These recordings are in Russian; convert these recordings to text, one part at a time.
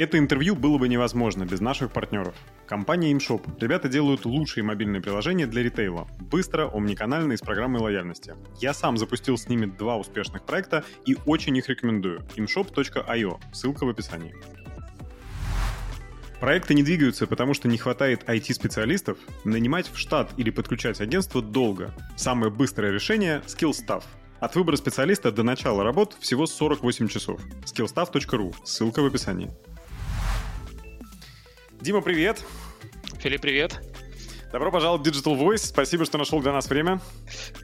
Это интервью было бы невозможно без наших партнеров. Компания ImShop. Ребята делают лучшие мобильные приложения для ритейла. Быстро, омниканально и с программой лояльности. Я сам запустил с ними два успешных проекта и очень их рекомендую. imshop.io. Ссылка в описании. Проекты не двигаются, потому что не хватает IT-специалистов. Нанимать в штат или подключать агентство долго. Самое быстрое решение — SkillStaff. От выбора специалиста до начала работ всего 48 часов. skillstaff.ru. Ссылка в описании. Дима, привет. Филипп, привет. Добро пожаловать в Digital Voice. Спасибо, что нашел для нас время.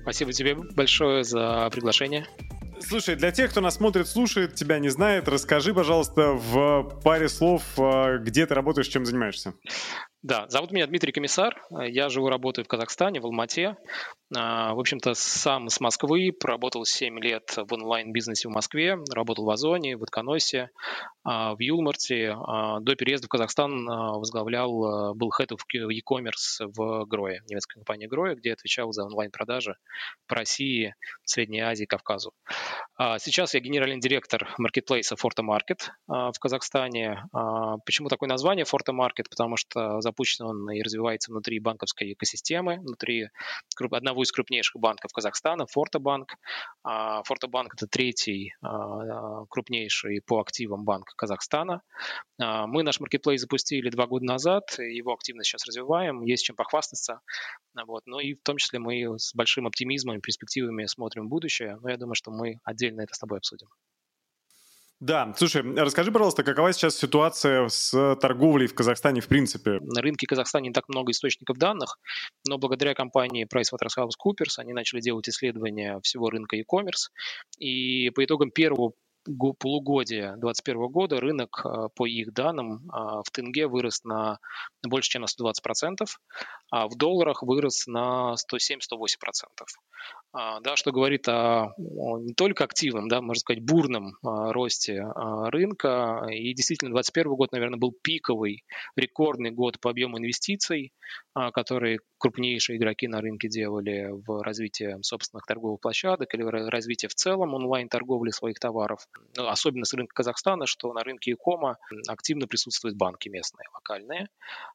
Спасибо тебе большое за приглашение. Слушай, для тех, кто нас смотрит, слушает, тебя не знает, расскажи, пожалуйста, в паре слов, а, где ты работаешь, чем занимаешься. Да, зовут меня Дмитрий Комиссар. Я живу, работаю в Казахстане, в Алмате. А, в общем-то, сам с Москвы, проработал 7 лет в онлайн-бизнесе в Москве, работал в Озоне, в Утконосе, а, в Юлмарте. А, до переезда в Казахстан возглавлял, был head of e-commerce в Грое, немецкой компании Грое, где отвечал за онлайн-продажи по России, Средней Азии, Кавказу. Сейчас я генеральный директор маркетплейса Forta Market в Казахстане. Почему такое название Forta Market? Потому что запущен он и развивается внутри банковской экосистемы, внутри одного из крупнейших банков Казахстана, Фортобанк. Фортобанк – это третий а, крупнейший по активам банк Казахстана. А, мы наш маркетплейс запустили два года назад, его активно сейчас развиваем, есть чем похвастаться. Вот. Ну и в том числе мы с большим оптимизмом и перспективами смотрим в будущее, но я думаю, что мы отдельно это с тобой обсудим. Да, слушай, расскажи, пожалуйста, какова сейчас ситуация с торговлей в Казахстане в принципе? На рынке Казахстана не так много источников данных, но благодаря компании PricewaterhouseCoopers они начали делать исследования всего рынка e-commerce, и по итогам первого полугодия 2021 года рынок, а, по их данным, а, в тенге вырос на больше, чем на 120%, а в долларах вырос на 107-108%. А, да, что говорит о, не только активном, да, можно сказать, бурном а, росте а, рынка. И действительно, 2021 год, наверное, был пиковый, рекордный год по объему инвестиций, которые крупнейшие игроки на рынке делали в развитии собственных торговых площадок или развитии в целом онлайн-торговли своих товаров. Ну, особенно с рынка Казахстана, что на рынке Икома активно присутствуют банки местные, локальные.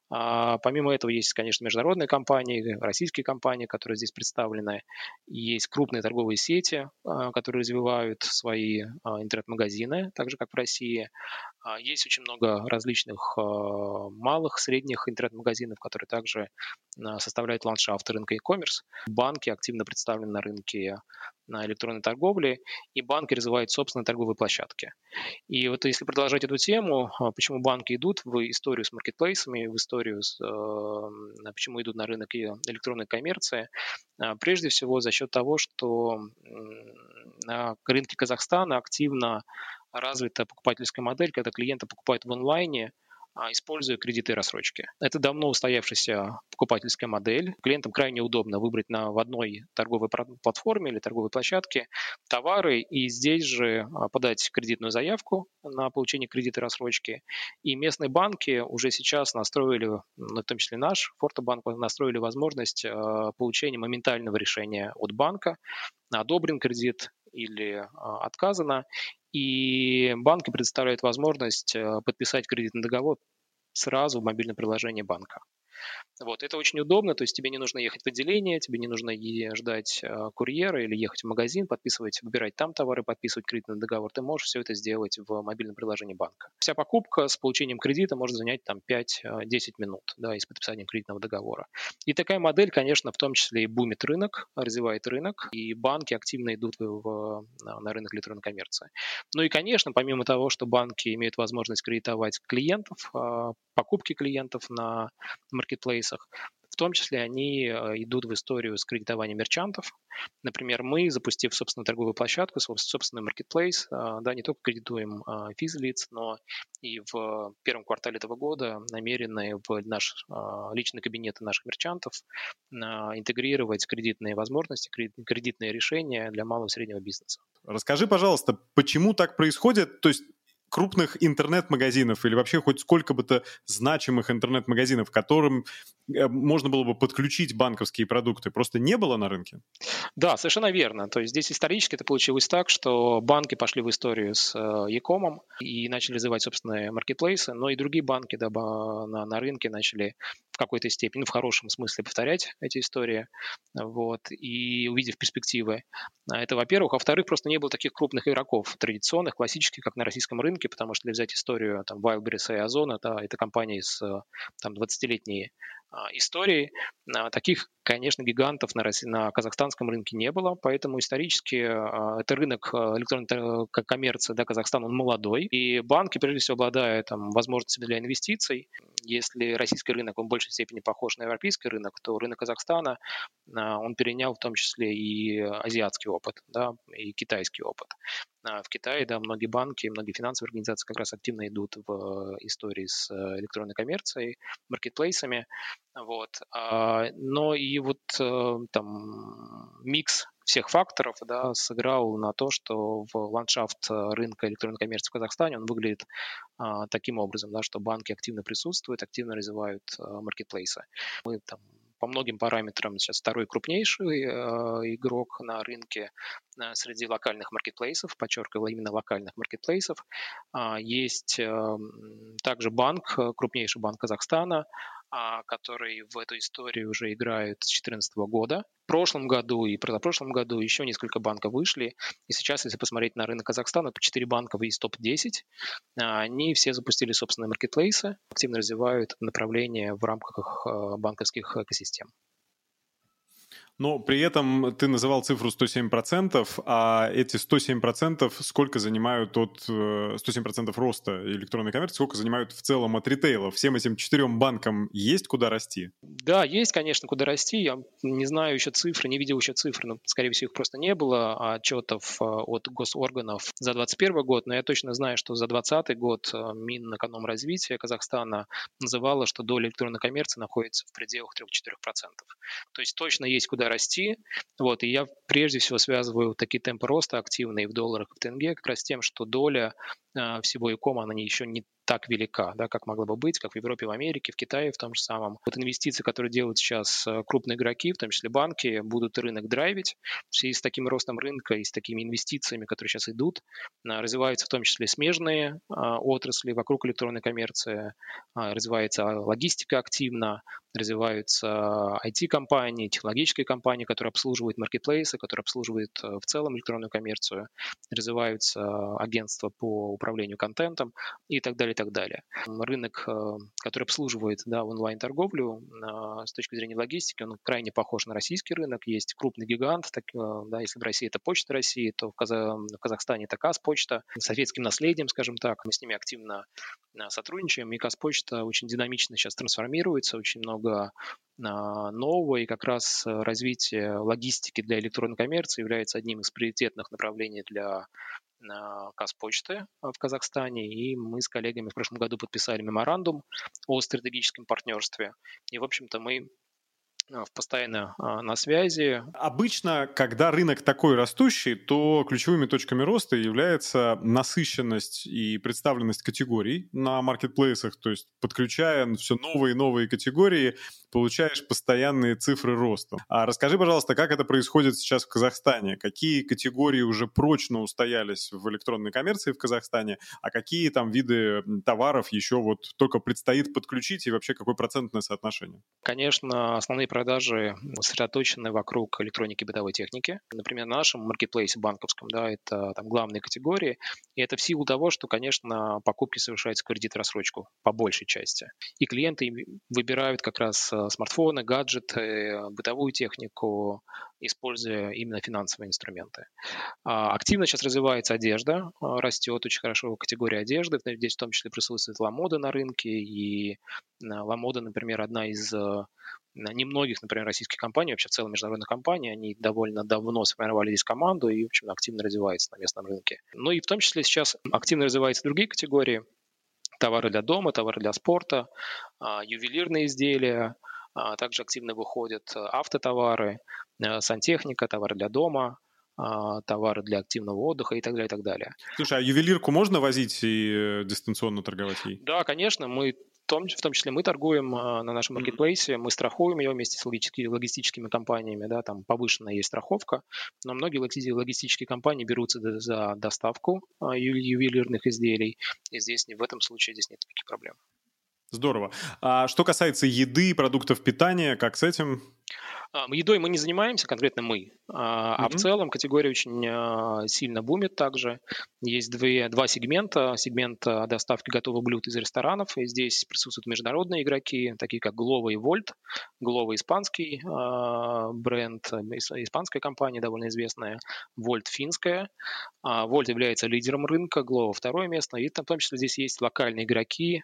Помимо этого есть, конечно, международные компании, российские компании, которые здесь представлены. Есть крупные торговые сети, а, которые развивают свои а, интернет-магазины, так же, как в России. Есть очень много различных малых, средних интернет-магазинов, которые также составляют ландшафт рынка e-commerce. Банки активно представлены на рынке на электронной торговле, и банки развивают собственные торговые площадки. И вот если продолжать эту тему, а, почему банки идут в историю с маркетплейсами, в историю с, почему идут на рынок электронной коммерции, а, прежде всего за счет того, что на рынке Казахстана активно развита покупательская модель, когда клиенты покупают в онлайне, а, используя кредиты и рассрочки. Это давно устоявшаяся покупательская модель. Клиентам крайне удобно выбрать на, в одной торговой платформе или торговой площадке товары и здесь же а, подать кредитную заявку на получение кредита и рассрочки. И местные банки уже сейчас настроили, ну, в том числе наш, Фортобанк, настроили возможность а, получения моментального решения от банка одобрен кредит или отказано, и банки предоставляют возможность э, подписать кредитный договор сразу в мобильном приложении банка. Вот, это очень удобно, то есть тебе не нужно ехать в отделение, тебе не нужно ждать э, курьера или ехать в магазин, подписывать, выбирать там товары, подписывать кредитный договор. Ты можешь все это сделать в мобильном приложении банка. Вся покупка с получением кредита может занять там 5-10 минут, да, и с подписанием кредитного договора. И такая модель, конечно, в том числе и бумит рынок, развивает рынок, и банки активно идут в, на рынок электронной коммерции. Ну и, конечно, помимо того, что банки имеют возможность кредитовать клиентов, э, покупки клиентов на маркетплейсах. В том числе они э, идут в историю с кредитованием мерчантов. Например, мы, запустив собственную торговую площадку, собственный маркетплейс, э, да, не только кредитуем э, физлиц, но и в первом квартале этого года намерены в наш личный кабинет наших мерчантов интегрировать кредитные возможности, кредитные решения для малого и среднего бизнеса. Расскажи, пожалуйста, почему так происходит? То есть крупных интернет-магазинов или вообще хоть сколько бы то значимых интернет-магазинов, которым э, можно было бы подключить банковские продукты, просто не было на рынке? Да, совершенно верно. То есть здесь исторически это получилось так, что банки пошли в историю с Якомом и начали развивать собственные маркетплейсы, но и другие банки да, на, на рынке начали в какой-то степени, ну, в хорошем смысле повторять эти истории, вот, и увидев перспективы. Это, во-первых. Во-вторых, просто не было таких крупных игроков традиционных, классических, как на российском рынке, потому что, если взять историю там, Wildberries и Озона, да, это компании с там, 20-летней а, истории. А, таких, конечно, гигантов на, на казахстанском рынке не было, поэтому исторически а, это рынок электронной коммерции, да, Казахстан, он молодой, и банки, прежде всего, обладая там, возможностями для инвестиций, если российский рынок, он в большей степени похож на европейский рынок, то рынок Казахстана, он перенял в том числе и азиатский опыт, да, и китайский опыт. В Китае, да, многие банки, многие финансовые организации как раз активно идут в истории с электронной коммерцией, маркетплейсами. Вот. А, но и вот э, там микс всех факторов да, сыграл на то, что в ландшафт рынка электронной коммерции в Казахстане он выглядит а, таким образом, да, что банки активно присутствуют, активно развивают а, маркетплейсы. Мы там по многим параметрам сейчас второй крупнейший э, игрок на рынке э, среди локальных маркетплейсов, подчеркиваю, именно локальных маркетплейсов. Э, есть э, также банк, крупнейший банк Казахстана, а, который в эту историю уже играет с 2014 года. В прошлом году и прошлом году еще несколько банков вышли. И сейчас, если посмотреть на рынок Казахстана, то 4 банка из топ-10. А, они все запустили собственные маркетплейсы, активно развивают направление в рамках а, банковских экосистем. Но при этом ты называл цифру 107%, а эти 107% сколько занимают от 107% э, роста электронной коммерции, сколько занимают в целом от ритейла? Всем этим четырем банкам есть куда расти? Да, есть, конечно, куда расти. Я не знаю еще цифры, не видел еще цифр, но, скорее всего, их просто не было, а отчетов э, от госорганов за 2021 год, но я точно знаю, что за 2020 год э, Минэкономразвития Казахстана называла, что доля электронной коммерции находится в пределах 3-4%. То есть точно есть куда расти. Вот, и я прежде всего связываю такие темпы роста активные в долларах и в тенге как раз тем, что доля э, всего икома, она еще не так велика, да, как могла бы быть, как в Европе, в Америке, в Китае в том же самом. Вот инвестиции, которые делают сейчас э, крупные игроки, в том числе банки, будут рынок драйвить. Связи с таким ростом рынка и с такими инвестициями, которые сейчас идут, э, развиваются в том числе смежные отрасли вокруг электронной коммерции, развивается логистика активно, развиваются IT-компании, технологические компании, которые обслуживают маркетплейсы, которые обслуживают э, в целом электронную коммерцию, развиваются агентства по управлению контентом и так далее, и так далее. Рынок, э, который обслуживает да, онлайн-торговлю э, с точки зрения логистики, он крайне похож на российский рынок. Есть крупный гигант, так, да, если в России это Почта России, то в, Каза... в Казахстане это Казпочта, советским наследием, скажем так. Мы с ними активно сотрудничаем, и Казпочта очень динамично сейчас трансформируется, очень много много а, нового, и как раз э, развитие логистики для электронной коммерции является одним из приоритетных направлений для а, Казпочты в Казахстане, и мы с коллегами в прошлом году подписали меморандум о стратегическом партнерстве. И, в общем-то, мы постоянно а, на связи. Обычно, когда рынок такой растущий, то ключевыми точками роста является насыщенность и представленность категорий на маркетплейсах, то есть подключая все новые и новые категории, получаешь постоянные цифры роста. А расскажи, пожалуйста, как это происходит сейчас в Казахстане? Какие категории уже прочно устоялись в электронной коммерции в Казахстане, а какие там виды товаров еще вот только предстоит подключить и вообще какое процентное соотношение? Конечно, основные продажи сосредоточены вокруг электроники бытовой техники. Например, на нашем маркетплейсе банковском, да, это там главные категории. И это в силу того, что, конечно, покупки совершаются кредит рассрочку по большей части. И клиенты выбирают как раз э, смартфоны, гаджеты, бытовую технику, используя именно финансовые инструменты. А, активно сейчас развивается одежда, а, растет очень хорошо категория одежды. Здесь в том числе присутствует ламода на рынке. И ламода, например, одна из а, немногих, например, российских компаний, вообще в целом международных компаний, они довольно давно сформировали здесь команду и, в общем, активно развивается на местном рынке. Ну и в том числе сейчас активно развиваются другие категории, товары для дома, товары для спорта, ювелирные изделия, также активно выходят автотовары, Э, сантехника, товары для дома, товары для активного отдыха и так далее, и так далее. Слушай, а ювелирку можно возить и э, дистанционно торговать ей? Да, конечно, мы том, в том числе мы торгуем а, на нашем маркетплейсе, мы страхуем ее вместе с логистическими компаниями, да, там повышенная есть страховка, но многие логистические компании берутся за доставку а, ювелирных изделий, и здесь в этом случае здесь нет никаких проблем. Здорово. А что касается еды продуктов питания, как с этим? Едой мы не занимаемся, конкретно мы, mm-hmm. а в целом категория очень а, сильно бумит также. Есть две, два сегмента. Сегмент а, доставки готовых блюд из ресторанов, и здесь присутствуют международные игроки, такие как Glovo и Volt. Glovo – испанский бренд, испанская компания довольно известная, Volt – финская. Volt является лидером рынка, Glovo – второе место, и в том числе здесь есть локальные игроки,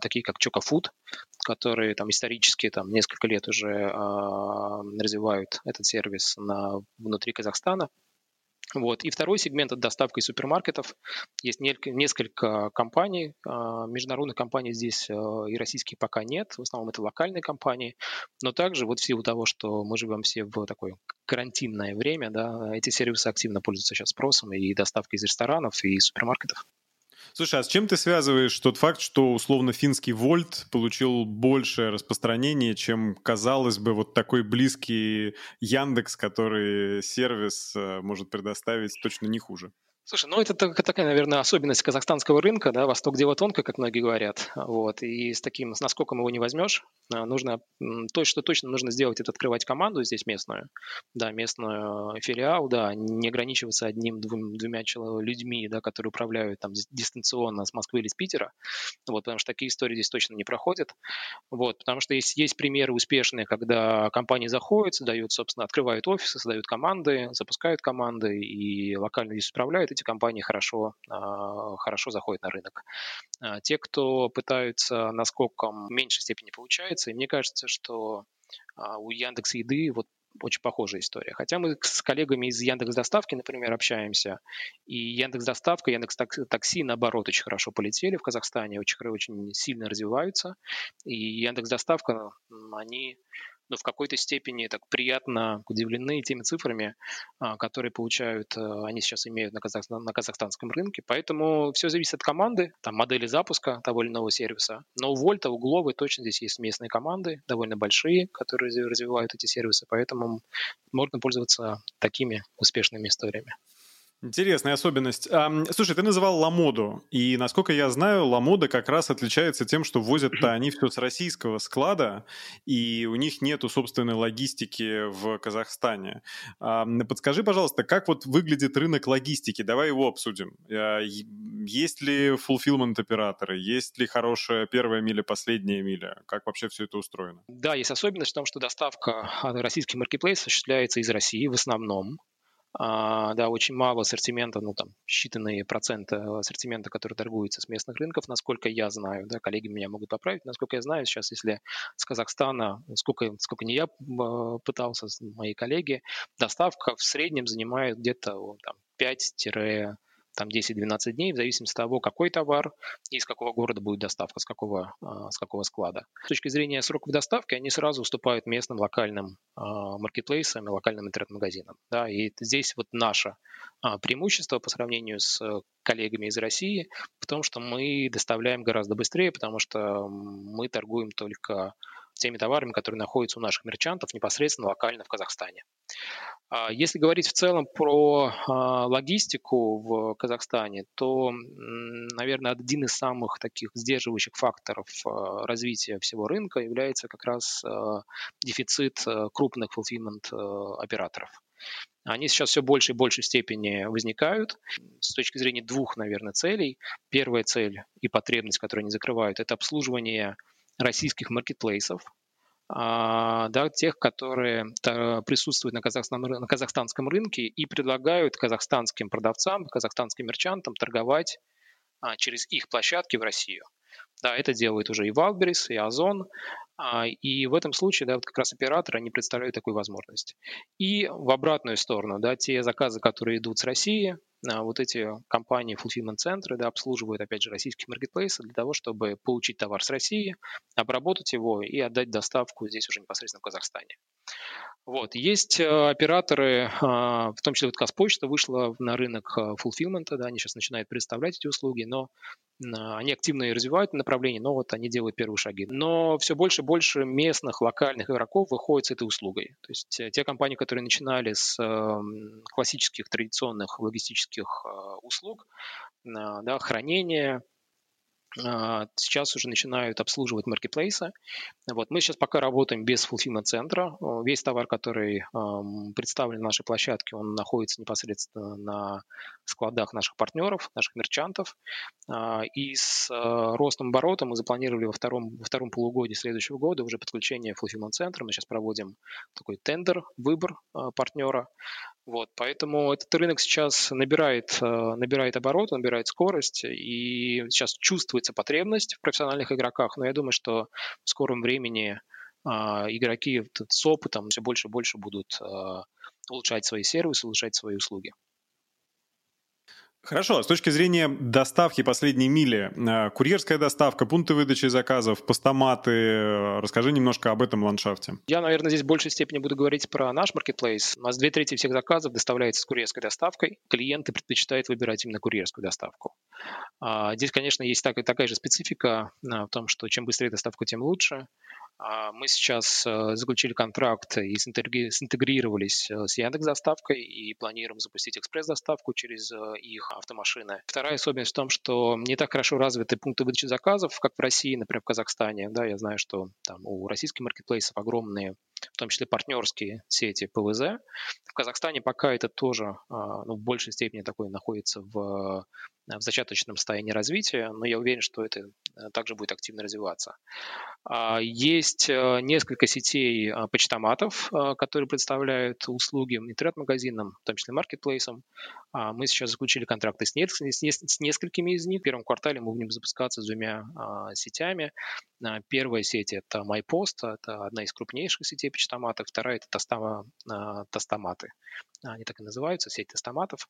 такие как Чокафуд, которые там исторически там несколько лет уже а, развивают этот сервис на, внутри Казахстана. Вот. И второй сегмент – это доставка из супермаркетов. Есть несколько компаний, а, международных компаний здесь и российских пока нет, в основном это локальные компании, но также вот в силу того, что мы живем все в такое карантинное время, да, эти сервисы активно пользуются сейчас спросом и доставкой из ресторанов и супермаркетов. Слушай, а с чем ты связываешь тот факт, что условно финский Вольт получил большее распространение, чем, казалось бы, вот такой близкий Яндекс, который сервис э, может предоставить точно не хуже? Слушай, ну это такая, наверное, особенность казахстанского рынка, да, Восток дело тонко, как многие говорят, вот, и с таким, с наскоком его не возьмешь, а, нужно, то, что точно нужно сделать, это открывать команду здесь местную, да, местную филиал, да, не ограничиваться одним, двум, двумя людьми, да, которые управляют там дистанционно с Москвы или с Питера, вот, потому что такие истории здесь точно не проходят, вот, потому что есть, есть примеры успешные, когда компании заходят, создают, собственно, открывают офисы, создают команды, запускают команды и локально здесь управляют, эти компании хорошо, а, хорошо заходят на рынок. А, те, кто пытаются наскоком в меньшей степени получается, и мне кажется, что а, у Яндекс Еды вот очень похожая история. Хотя мы с коллегами из Яндекс Доставки, например, общаемся, и Яндекс Доставка, Яндекс Такси, наоборот, очень хорошо полетели в Казахстане, очень, очень сильно развиваются, и Яндекс Доставка, они но в какой-то степени так приятно удивлены теми цифрами, а, которые получают, э, они сейчас имеют на, казах, на казахстанском рынке. Поэтому все зависит от команды, там модели запуска того или иного сервиса. Но у Вольта, у Гловы точно здесь есть местные команды, довольно большие, которые развивают эти сервисы, поэтому можно пользоваться такими успешными историями. Интересная особенность. Слушай, ты называл Ламоду, и насколько я знаю, Ламода как раз отличается тем, что возят-то они все с российского склада, и у них нету собственной логистики в Казахстане. Подскажи, пожалуйста, как вот выглядит рынок логистики? Давай его обсудим. А, есть ли fulfillment операторы? Есть ли хорошая первая миля, последняя миля? Как вообще все это устроено? Да, есть особенность в том, что доставка российских маркетплейсов осуществляется из России в основном. А, да, очень мало ассортимента, ну там считанные проценты ассортимента, который торгуется с местных рынков, насколько я знаю, да, коллеги меня могут поправить, насколько я знаю, сейчас если с Казахстана, сколько, сколько не я а, пытался, мои коллеги, доставка в среднем занимает где-то там 5 там 10-12 дней, в зависимости от того, какой товар и из какого города будет доставка, с какого, а, с какого склада. С точки зрения сроков доставки, они сразу уступают местным локальным а, маркетплейсам и локальным интернет-магазинам. Да, и здесь вот наше а, преимущество по сравнению с коллегами из России в том, что мы доставляем гораздо быстрее, потому что мы торгуем только теми товарами, которые находятся у наших мерчантов непосредственно локально в Казахстане. А, если говорить в целом про а, логистику в Казахстане, то, наверное, один из самых таких сдерживающих факторов а, развития всего рынка является как раз дефицит крупных fulfillment операторов. Они сейчас все больше и большей степени возникают с точки зрения двух, наверное, целей. Первая цель и потребность, которую они закрывают, это обслуживание российских маркетплейсов, а, да, тех, которые присутствуют на, казахстан, на казахстанском рынке и предлагают казахстанским продавцам, казахстанским мерчантам торговать а, через их площадки в Россию. Да, это делают уже и Wildberries, и Озон, а, и в этом случае, да, вот как раз операторы, они представляют такую возможность. И в обратную сторону, да, те заказы, которые идут с России, вот эти компании, fulfillment-центры, да, обслуживают, опять же, российских маркетплейсов для того, чтобы получить товар с России, обработать его и отдать доставку здесь уже непосредственно в Казахстане. Вот. Есть э, операторы, а, в том числе вот Казпочта вышла на рынок fulfillment, да, они сейчас начинают представлять эти услуги, но а, они активно и развивают направление, но вот они делают первые шаги. Но все больше и больше местных, локальных игроков выходят с этой услугой. То есть э, те компании, которые начинали с классических традиционных логистических услуг, да, хранения, а, сейчас уже начинают обслуживать маркетплейсы. Вот. Мы сейчас пока работаем без fulfillment центра. Весь товар, который представлен на нашей площадке, он находится непосредственно на складах наших партнеров, наших мерчантов. А, и с а, ростом оборота мы запланировали во втором, во втором полугодии следующего года уже подключение fulfillment центра. Мы сейчас проводим такой тендер, выбор партнера. Вот, поэтому этот рынок сейчас набирает, набирает оборот, набирает скорость, и сейчас чувствуется потребность в профессиональных игроках, но я думаю, что в скором времени а, игроки с опытом все больше и больше будут э, улучшать свои сервисы, улучшать свои услуги. Хорошо, с точки зрения доставки последней мили, э, курьерская доставка, пункты выдачи заказов, постаматы, э, расскажи немножко об этом ландшафте. Я, наверное, здесь в большей степени буду говорить про наш маркетплейс. У нас две трети всех заказов доставляется с курьерской доставкой. Клиенты предпочитают выбирать именно курьерскую доставку. А, здесь, конечно, есть такая же специфика э, в том, что чем быстрее доставка, тем лучше. А, мы сейчас э, заключили контракт и синтегрировались э, с Яндекс доставкой и планируем запустить экспресс-доставку через э, их автомашины. Вторая особенность в том, что не так хорошо развиты пункты выдачи заказов, как в России, например, в Казахстане. Да, я знаю, что там у российских маркетплейсов огромные в том числе партнерские сети ПВЗ. В Казахстане пока это тоже а, ну, в большей степени такое находится в в зачаточном состоянии развития, но я уверен, что это э, также будет активно развиваться. А, есть э, несколько сетей а, почтоматов, а, которые представляют услуги интернет-магазинам, в том числе маркетплейсам. Мы сейчас заключили контракты с, несколькими из них. В первом квартале мы будем запускаться с двумя сетями. Первая сеть – это MyPost, это одна из крупнейших сетей почтоматов. Вторая – это Тостоматы. Они так и называются, сеть тестоматов.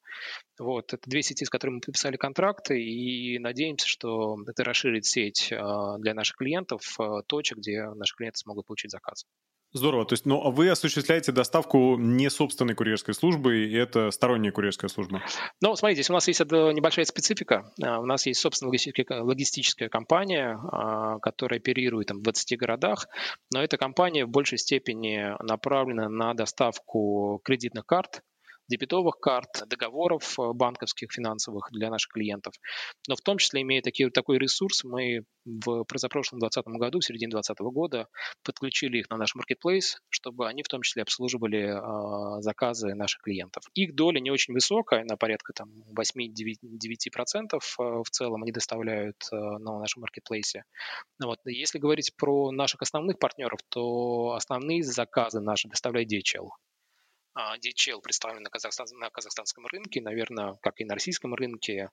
Вот, это две сети, с которыми мы подписали контракты, и надеемся, что это расширит сеть а, для наших клиентов, а, точек, где наши клиенты смогут получить заказ. Здорово. То есть, ну, а вы осуществляете доставку не собственной курьерской службы, и это сторонняя курьерская служба? Ну, смотрите, здесь у нас есть небольшая специфика. У нас есть собственная логистическая, логистическая компания, которая оперирует там, в 20 городах, но эта компания в большей степени направлена на доставку кредитных карт, дебетовых карт, договоров э, банковских, финансовых для наших клиентов. Но в том числе, имея такие, такой ресурс, мы в позапрошлом 2020 году, в середине 2020 года, подключили их на наш маркетплейс, чтобы они в том числе обслуживали э, заказы наших клиентов. Их доля не очень высокая, на порядка там 8-9% э, в целом они доставляют э, на нашем маркетплейсе. Вот. Если говорить про наших основных партнеров, то основные заказы наши доставляет DHL. DHL представлен на, Казахстан, на казахстанском рынке, наверное, как и на российском рынке,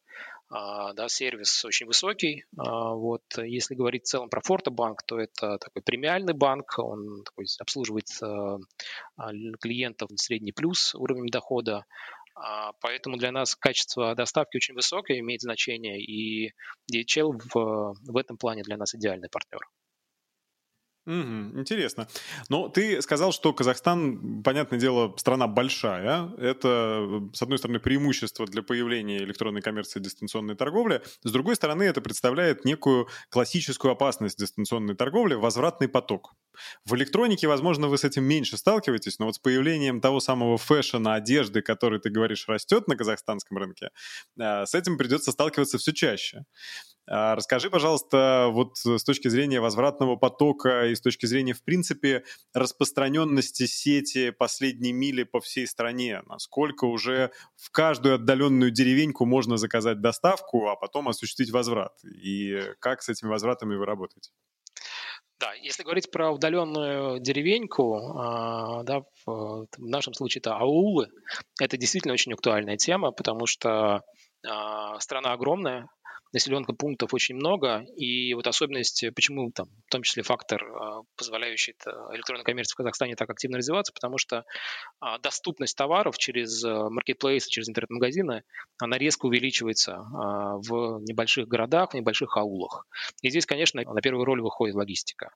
а, да, сервис очень высокий. А, вот, если говорить в целом про Фортобанк, то это такой премиальный банк, он такой, обслуживает а, клиентов средний плюс уровень дохода, Поэтому для нас качество доставки очень высокое, имеет значение, и DHL в, в этом плане для нас идеальный партнер. Угу, интересно. Но ты сказал, что Казахстан, понятное дело, страна большая. Это, с одной стороны, преимущество для появления электронной коммерции и дистанционной торговли. С другой стороны, это представляет некую классическую опасность дистанционной торговли – возвратный поток. В электронике, возможно, вы с этим меньше сталкиваетесь, но вот с появлением того самого фэшена, одежды, который, ты говоришь, растет на казахстанском рынке, а, с этим придется сталкиваться все чаще. А, расскажи, пожалуйста, вот с точки зрения возвратного потока и с точки зрения, в принципе, распространенности сети последней мили по всей стране, насколько уже в каждую отдаленную деревеньку можно заказать доставку, а потом осуществить возврат, и как с этими возвратами вы работаете? Да, если говорить про удаленную деревеньку, а, да, в нашем случае это аулы, это действительно очень актуальная тема, потому что а, страна огромная, населенных пунктов очень много, и вот особенность, почему там, в том числе фактор, позволяющий электронной коммерции в Казахстане так активно развиваться, потому что доступность товаров через маркетплейсы, через интернет-магазины, она резко увеличивается в небольших городах, в небольших аулах. И здесь, конечно, на первую роль выходит логистика.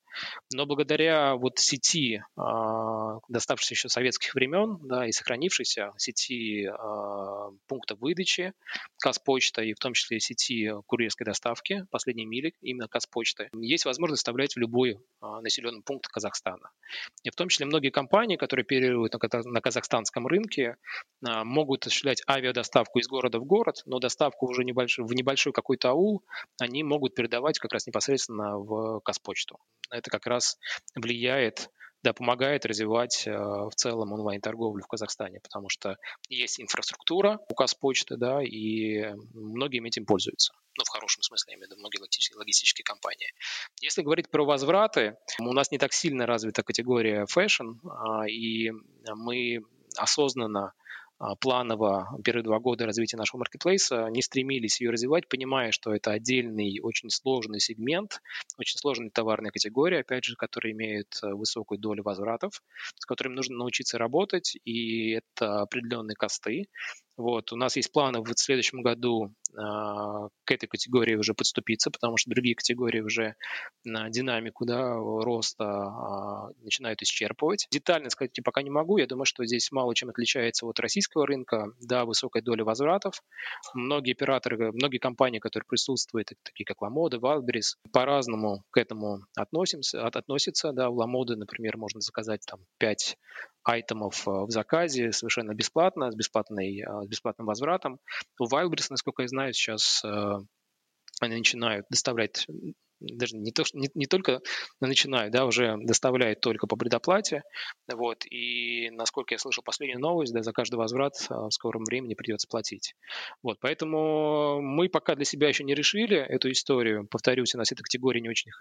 Но благодаря вот сети, доставшейся еще советских времен, да, и сохранившейся сети пунктов выдачи, Казпочта и в том числе сети курьерской доставки последней мили, именно Казпочты, есть возможность доставлять в любой а, населенный пункт Казахстана. И в том числе многие компании, которые оперируют на казахстанском рынке, а, могут осуществлять авиадоставку из города в город, но доставку уже небольшой, в небольшой какой-то аул они могут передавать как раз непосредственно в Казпочту. Это как раз влияет да, помогает развивать э, в целом онлайн-торговлю в Казахстане, потому что есть инфраструктура у Казпочты, да, и многие этим пользуются. Ну, в хорошем смысле, я имею в виду многие логистические, логистические компании. Если говорить про возвраты, у нас не так сильно развита категория fashion, а, и мы осознанно планово первые два года развития нашего маркетплейса не стремились ее развивать, понимая, что это отдельный, очень сложный сегмент, очень сложная товарная категория, опять же, которая имеет э, высокую долю возвратов, с которыми нужно научиться работать, и это определенные косты. Вот. У нас есть планы в следующем году к этой категории уже подступиться, потому что другие категории уже на динамику да, роста э, начинают исчерпывать. Детально сказать я пока не могу. Я думаю, что здесь мало чем отличается от российского рынка. Да, высокая доля возвратов. Многие операторы, многие компании, которые присутствуют, такие как Ламода, Wildberries, по-разному к этому относимся, от, относятся. Да, у Ламоды, например, можно заказать там 5 айтемов э, в заказе совершенно бесплатно, с, бесплатной, с бесплатным возвратом. У Wildberries, насколько я знаю, сейчас э, они начинают доставлять даже не, то, не, не только начинают, да, уже доставляют только по предоплате, вот, и, насколько я слышал последнюю новость, да, за каждый возврат в скором времени придется платить. Вот, поэтому мы пока для себя еще не решили эту историю. Повторюсь, у нас эта категория не очень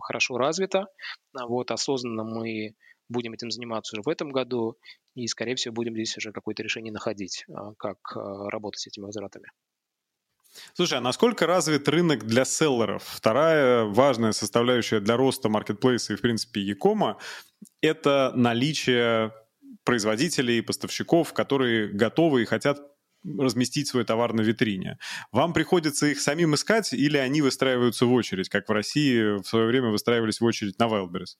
хорошо развита, вот, осознанно мы будем этим заниматься уже в этом году, и, скорее всего, будем здесь уже какое-то решение находить, а, как а, работать с этими возвратами. Слушай, а насколько развит рынок для селлеров? Вторая важная составляющая для роста маркетплейса и, в принципе, Якома – это наличие производителей и поставщиков, которые готовы и хотят разместить свой товар на витрине. Вам приходится их самим искать или они выстраиваются в очередь, как в России в свое время выстраивались в очередь на Wildberries?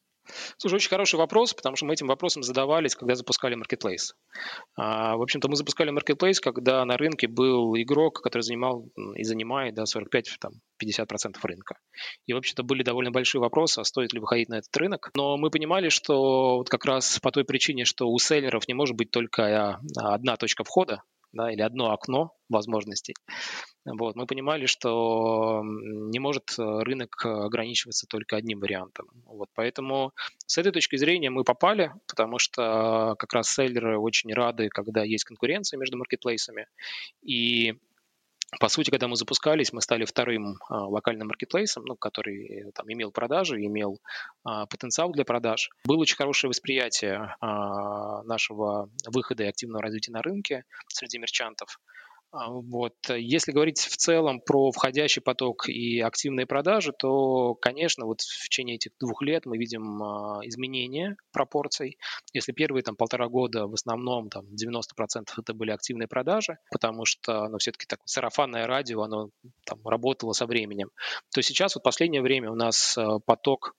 Слушай, очень хороший вопрос, потому что мы этим вопросом задавались, когда запускали Marketplace. А, в общем-то, мы запускали Marketplace, когда на рынке был игрок, который занимал и занимает да, 45-50% рынка. И, в общем-то, были довольно большие вопросы, а стоит ли выходить на этот рынок. Но мы понимали, что вот как раз по той причине, что у селлеров не может быть только одна точка входа, да, или одно окно возможностей. Вот, мы понимали, что не может э, рынок ограничиваться только одним вариантом. Вот, поэтому с этой точки зрения мы попали, потому что как раз селлеры очень рады, когда есть конкуренция между маркетплейсами. И по сути, когда мы запускались, мы стали вторым а, локальным маркетплейсом, ну, который там, имел продажи, имел а, потенциал для продаж. Было очень хорошее восприятие а, нашего выхода и активного развития на рынке среди мерчантов. А, вот. Если говорить в целом про входящий поток и активные продажи, то, конечно, вот в течение этих двух лет мы видим а, изменения пропорций. Если первые там, полтора года в основном там, 90% это были активные продажи, потому что ну, все-таки так, сарафанное радио, оно там, работало со временем, то сейчас вот последнее время у нас а, поток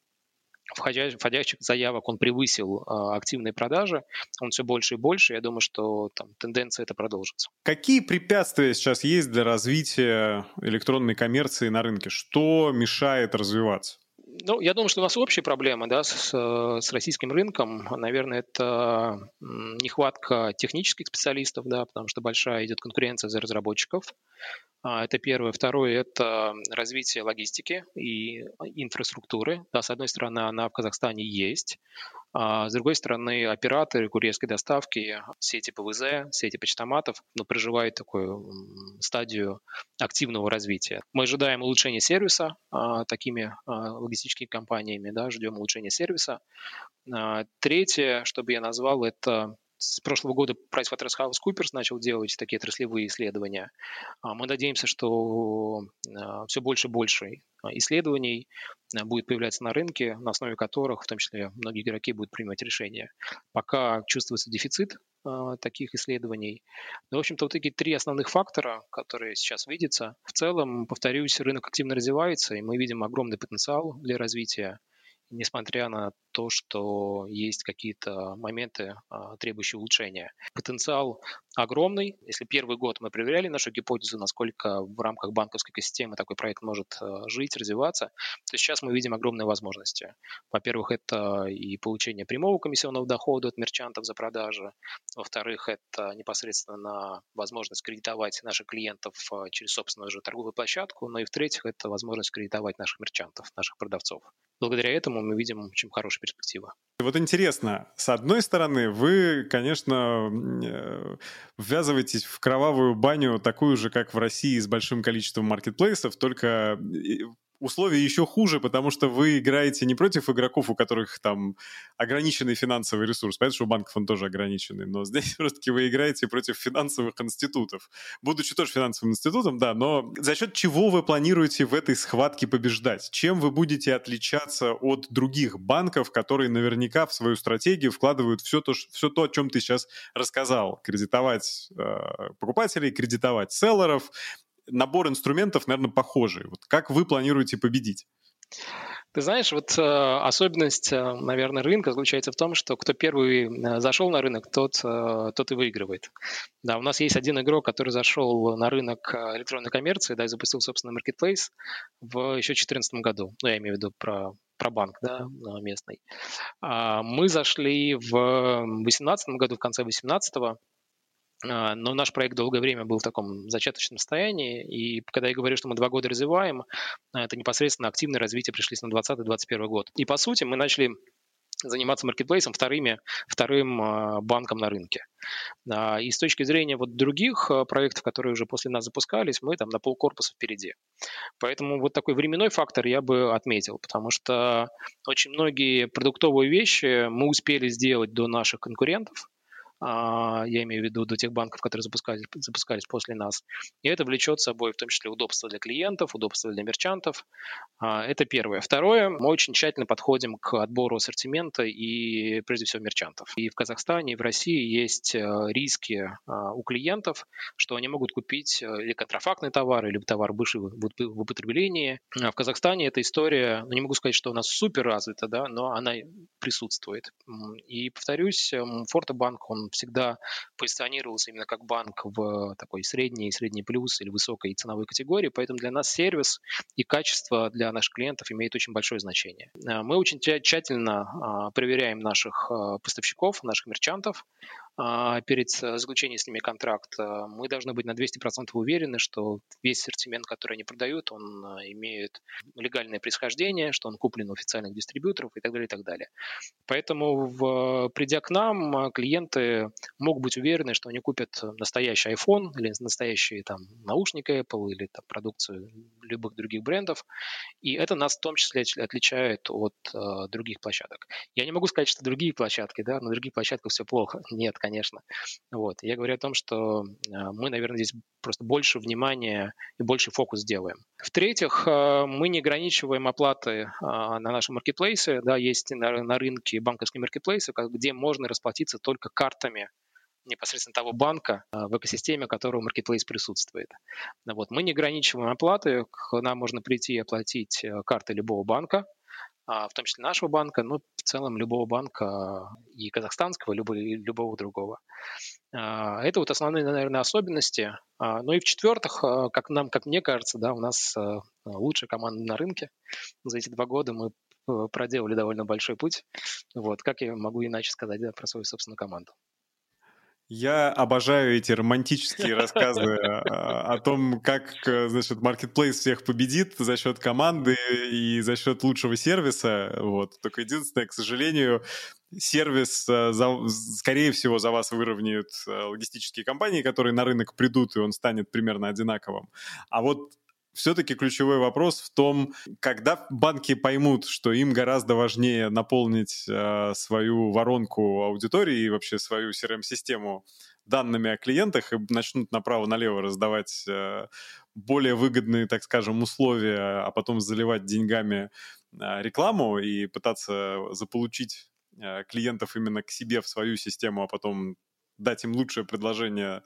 входящих, заявок он превысил э, активные продажи, он все больше и больше. Я думаю, что там тенденция это продолжится. Какие препятствия сейчас есть для развития электронной коммерции на рынке? Что мешает развиваться? Ну, я думаю, что у нас общая проблема да, с, с российским рынком. Наверное, это нехватка технических специалистов, да, потому что большая идет конкуренция за разработчиков. А, это первое. Второе – это развитие логистики и инфраструктуры. Да, с одной стороны, она в Казахстане есть. А с другой стороны, операторы курьерской доставки, сети ПВЗ, сети почтоматов ну, проживают такую стадию активного развития. Мы ожидаем улучшения сервиса а, такими а, логистическими компаниями, да, ждем улучшения сервиса. А, третье, что бы я назвал, это с прошлого года PricewaterhouseCoopers начал делать такие отраслевые исследования. А, мы надеемся, что а, все больше и больше исследований будет появляться на рынке, на основе которых, в том числе, многие игроки будут принимать решения. Пока чувствуется дефицит таких исследований. Но, в общем-то, вот такие три основных фактора, которые сейчас видятся. В целом, повторюсь, рынок активно развивается, и мы видим огромный потенциал для развития несмотря на то, что есть какие-то моменты, а, требующие улучшения. Потенциал огромный. Если первый год мы проверяли нашу гипотезу, насколько в рамках банковской экосистемы такой проект может а, жить, развиваться, то сейчас мы видим огромные возможности. Во-первых, это и получение прямого комиссионного дохода от мерчантов за продажи. Во-вторых, это непосредственно возможность кредитовать наших клиентов а, через собственную же торговую площадку. Ну и в-третьих, это возможность кредитовать наших мерчантов, наших продавцов. Благодаря этому мы видим очень хорошие перспективы. Вот интересно, с одной стороны, вы, конечно, э, ввязываетесь в кровавую баню, такую же, как в России, с большим количеством маркетплейсов, только условия еще хуже, потому что вы играете не против игроков, у которых там ограниченный финансовый ресурс. Понятно, что у банков он тоже ограниченный, но здесь просто-таки вы играете против финансовых институтов. Будучи тоже финансовым институтом, да, но за счет чего вы планируете в этой схватке побеждать? Чем вы будете отличаться от других банков, которые наверняка в свою стратегию вкладывают все то, все то о чем ты сейчас рассказал? Кредитовать э, покупателей, кредитовать селлеров, набор инструментов, наверное, похожий. Вот как вы планируете победить? Ты знаешь, вот э, особенность, э, наверное, рынка заключается в том, что кто первый э, зашел на рынок, тот, э, тот и выигрывает. Да, у нас есть один игрок, который зашел на рынок э, электронной коммерции, да, и запустил, собственно, marketplace в еще 2014 году. Ну, я имею в виду про про банк да, местный. А мы зашли в 2018 году, в конце 2018 а, но наш проект долгое время был в таком зачаточном состоянии, и когда я говорю, что мы два года развиваем, это непосредственно активное развитие пришлись на 2020-2021 год. И по сути мы начали заниматься маркетплейсом вторыми, вторым а, банком на рынке. А, и с точки зрения вот других проектов, которые уже после нас запускались, мы там на полкорпуса впереди. Поэтому вот такой временной фактор я бы отметил, потому что очень многие продуктовые вещи мы успели сделать до наших конкурентов, а, я имею в виду до тех банков, которые запускались, запускались после нас. И это влечет с собой в том числе удобство для клиентов, удобство для мерчантов. А, это первое. Второе, мы очень тщательно подходим к отбору ассортимента и прежде всего мерчантов. И в Казахстане, и в России есть э, риски а, у клиентов, что они могут купить э, или контрафактный товар, или товар бывший в употреблении. В Казахстане эта история, ну, не могу сказать, что у нас супер развита, да, но она присутствует. И повторюсь, Фортобанк, он всегда позиционировался именно как банк в такой средней, средний плюс или высокой ценовой категории, поэтому для нас сервис и качество для наших клиентов имеет очень большое значение. Э, мы очень тщательно а, проверяем наших а, поставщиков, наших мерчантов, перед заключением с ними контракта, мы должны быть на 200% уверены, что весь ассортимент, который они продают, он а, имеет легальное происхождение, что он куплен у официальных дистрибьюторов и так далее, и так далее. Поэтому, в, придя к нам, а, клиенты могут быть уверены, что они купят настоящий iPhone или настоящие там наушники Apple или там, продукцию любых других брендов. И это нас в том числе отличает от uh, других площадок. Я не могу сказать, что другие площадки, да, на других площадках все плохо. Нет, конечно. Вот. Я говорю о том, что а, мы, наверное, здесь просто больше внимания и больше фокус делаем. В-третьих, а, мы не ограничиваем оплаты а, на нашем маркетплейсе. Да, есть на, на рынке банковские маркетплейсы, где можно расплатиться только картами непосредственно того банка в экосистеме, которого маркетплейс присутствует. Вот. Мы не ограничиваем оплаты, к нам можно прийти и оплатить картой любого банка, в том числе нашего банка, но в целом любого банка и казахстанского, любого, любого другого. А, это вот основные, наверное, особенности. А, ну и в-четвертых, как нам, как мне кажется, да, у нас лучшая команда на рынке. За эти два года мы проделали довольно большой путь. Вот, как я могу иначе сказать да, про свою собственную команду. Я обожаю эти романтические рассказы о том, как, значит, маркетплейс всех победит за счет команды и за счет лучшего сервиса. Вот. Только единственное, к сожалению, сервис, э, скорее всего, за вас выровняют э, логистические компании, которые на рынок придут, и он станет примерно одинаковым. А вот все-таки ключевой вопрос в том, когда банки поймут, что им гораздо важнее наполнить э, свою воронку аудитории и вообще свою CRM-систему данными о клиентах и начнут направо-налево раздавать э, более выгодные, так скажем, условия, а потом заливать деньгами э, рекламу и пытаться заполучить э, клиентов именно к себе в свою систему, а потом дать им лучшее предложение.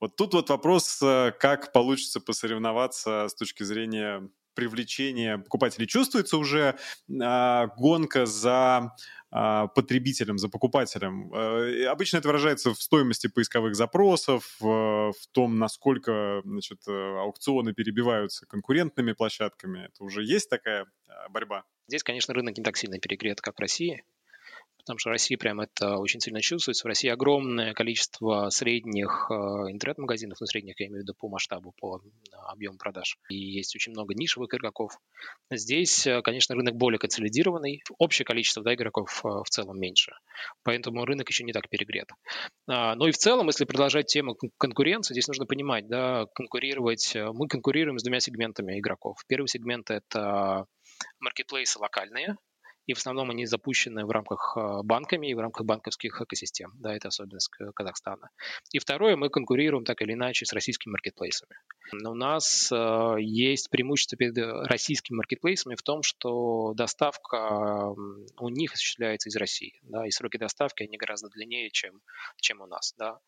Вот тут вот вопрос, э, как получится посоревноваться с точки зрения привлечения покупателей. Чувствуется уже э, гонка за э, потребителем, за покупателем. Э, обычно это выражается в стоимости поисковых запросов, э, в том, насколько значит, э, аукционы перебиваются конкурентными площадками. Это уже есть такая э, борьба? Здесь, конечно, рынок не так сильно перегрет, как в России потому что в России прям это очень сильно чувствуется. В России огромное количество средних э, интернет-магазинов, ну, средних я имею в виду по масштабу, по э, объему продаж. И есть очень много нишевых игроков. Здесь, э, конечно, рынок более консолидированный, общее количество да, игроков в целом меньше. Поэтому рынок еще не так перегрет. А, но и в целом, если продолжать тему конкуренции, здесь нужно понимать, да, конкурировать, мы конкурируем с двумя сегментами игроков. Первый сегмент – это маркетплейсы локальные, и в основном они запущены в рамках а, банками и в рамках банковских экосистем. Да, это особенность Казахстана. И второе, мы конкурируем так или иначе с российскими маркетплейсами. Но у нас э, есть преимущество перед российскими маркетплейсами в том, что доставка у них осуществляется из России. Да, и сроки доставки они гораздо длиннее, чем, чем у нас. Да.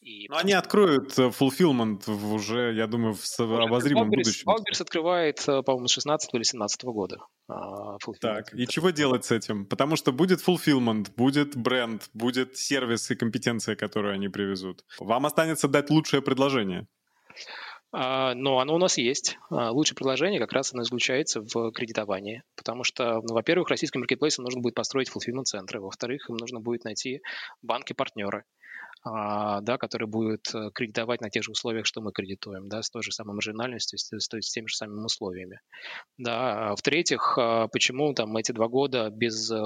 И Но они откроют э, fulfillment уже, я думаю, в обозримом Wildberries, будущем. Wildberries открывает, э, по-моему, с 16 или 17 года. А, так, и чего делать с этим? Потому что будет fulfillment, будет бренд, будет сервис и компетенция, которую они привезут. Вам останется дать лучшее предложение. А, но оно у нас есть. А, лучшее предложение как раз оно заключается в кредитовании. Потому что, ну, во-первых, российским маркетплейсам нужно будет построить fulfillment-центры. Во-вторых, им нужно будет найти банки-партнеры. А, да, который будет э, кредитовать на тех же условиях, что мы кредитуем, да, с той же самой маржинальностью, с, с, с теми же самыми условиями. Да. А в-третьих, а, почему там эти два года без э,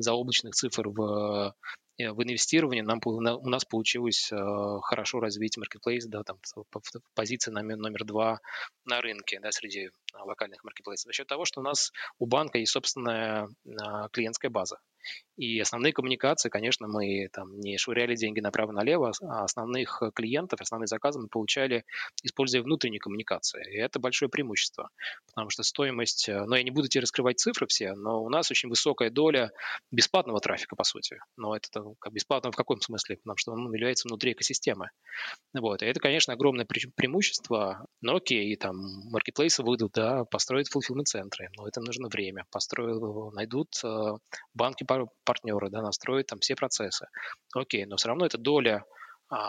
заоблачных цифр в э, в инвестировании нам, у нас получилось хорошо развить маркетплейс, да, там позиция номер, номер два на рынке, да, среди локальных маркетплейсов, за счет того, что у нас у банка есть собственная клиентская база. И основные коммуникации, конечно, мы там не швыряли деньги направо-налево, а основных клиентов, основные заказы мы получали, используя внутренние коммуникации. И это большое преимущество, потому что стоимость, э, ну, я не буду тебе раскрывать цифры все, но у нас очень высокая доля бесплатного трафика, по сути. Но это как бесплатно в каком смысле? Потому что он является внутри экосистемы. Вот. И это, конечно, огромное преимущество. Но окей, там, маркетплейсы выйдут, построят fulfillment-центры, но это нужно время. Построят, найдут э, банки партнеры, да, настроить там все процессы. Окей, но все равно эта доля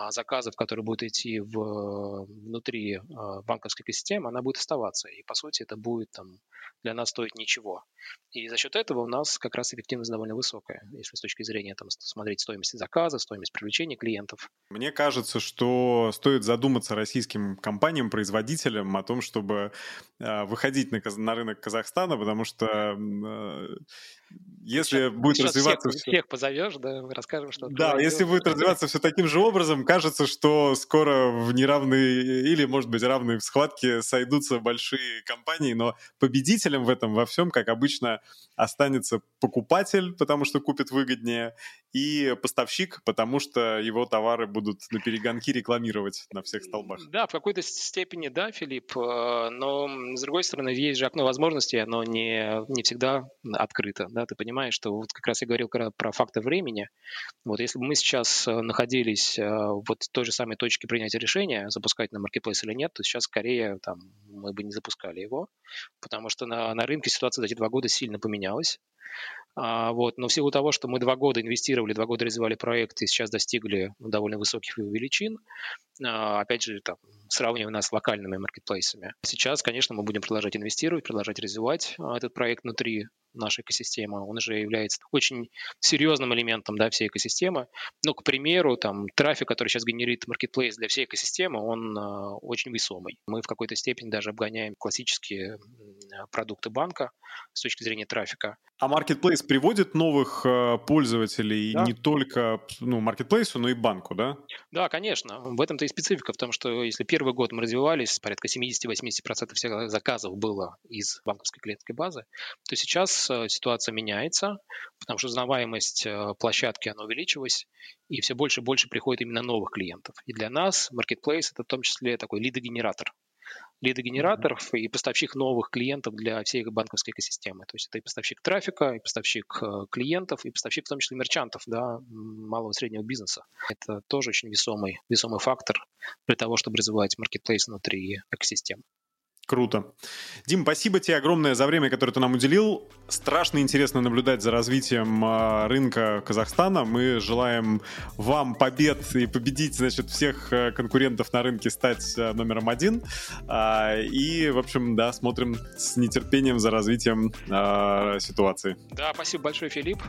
заказов, которые будут идти в, внутри а, банковской экосистемы, она будет оставаться. И, по сути, это будет там, для нас стоить ничего. И за счет этого у нас как раз эффективность довольно высокая, если с точки зрения там, смотреть стоимость заказа, стоимость привлечения клиентов. Мне кажется, что стоит задуматься российским компаниям, производителям о том, чтобы э, выходить на, на рынок Казахстана, потому что если сейчас, будет сейчас развиваться... Всех, все... всех позовешь, да, расскажем, что... Да, если будет развиваться все таким же образом, кажется, что скоро в неравные или, может быть, равные в схватке сойдутся большие компании, но победителем в этом во всем, как обычно, останется покупатель, потому что купит выгоднее, и поставщик, потому что его товары будут на перегонки рекламировать на всех столбах. Да, в какой-то степени да, Филипп, э, но с другой стороны, есть же окно возможностей, оно не, не всегда открыто. Да? Ты понимаешь, что вот как раз я говорил про факты времени. Вот если бы мы сейчас э, находились э, вот в той же самой точке принятия решения, запускать на маркетплейс или нет, то сейчас скорее там, мы бы не запускали его, потому что на, на рынке ситуация за эти два года сильно поменялась. А, вот. Но в силу того, что мы два года инвестировали, два года развивали проект и сейчас достигли довольно высоких величин, а, опять же, там, сравнивая нас с локальными маркетплейсами. Сейчас, конечно, мы будем продолжать инвестировать, продолжать развивать а, этот проект внутри нашей экосистемы. Он уже является очень серьезным элементом да, всей экосистемы. Но, к примеру, там, трафик, который сейчас генерит маркетплейс для всей экосистемы, он очень весомый. Мы в какой-то степени даже обгоняем классические продукты банка с точки зрения трафика. А Marketplace приводит новых э, пользователей да. не только ну, Marketplace, но и банку, да? Да, конечно. В этом-то и специфика, в том, что если первый год мы развивались, порядка 70-80% всех заказов было из банковской клиентской базы, то сейчас э, ситуация меняется, потому что узнаваемость э, площадки она увеличилась, и все больше и больше приходит именно новых клиентов. И для нас Marketplace – это в том числе такой лидогенератор лидогенераторов и поставщик новых клиентов для всей банковской экосистемы. То есть это и поставщик трафика, и поставщик э, клиентов, и поставщик в том числе мерчантов, да, малого и среднего бизнеса. Это тоже очень весомый, весомый фактор для того, чтобы развивать маркетплейс внутри экосистемы. Круто. Дим, спасибо тебе огромное за время, которое ты нам уделил. Страшно интересно наблюдать за развитием а, рынка Казахстана. Мы желаем вам побед и победить, значит, всех э, конкурентов на рынке, стать э, номером один. А, и, в общем, да, смотрим с нетерпением за развитием а, ситуации. Да, спасибо большое, Филипп.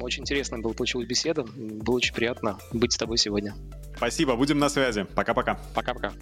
Очень интересно было получилась беседа. Было очень приятно быть с тобой сегодня. Спасибо, будем на связи. Пока-пока. Пока-пока.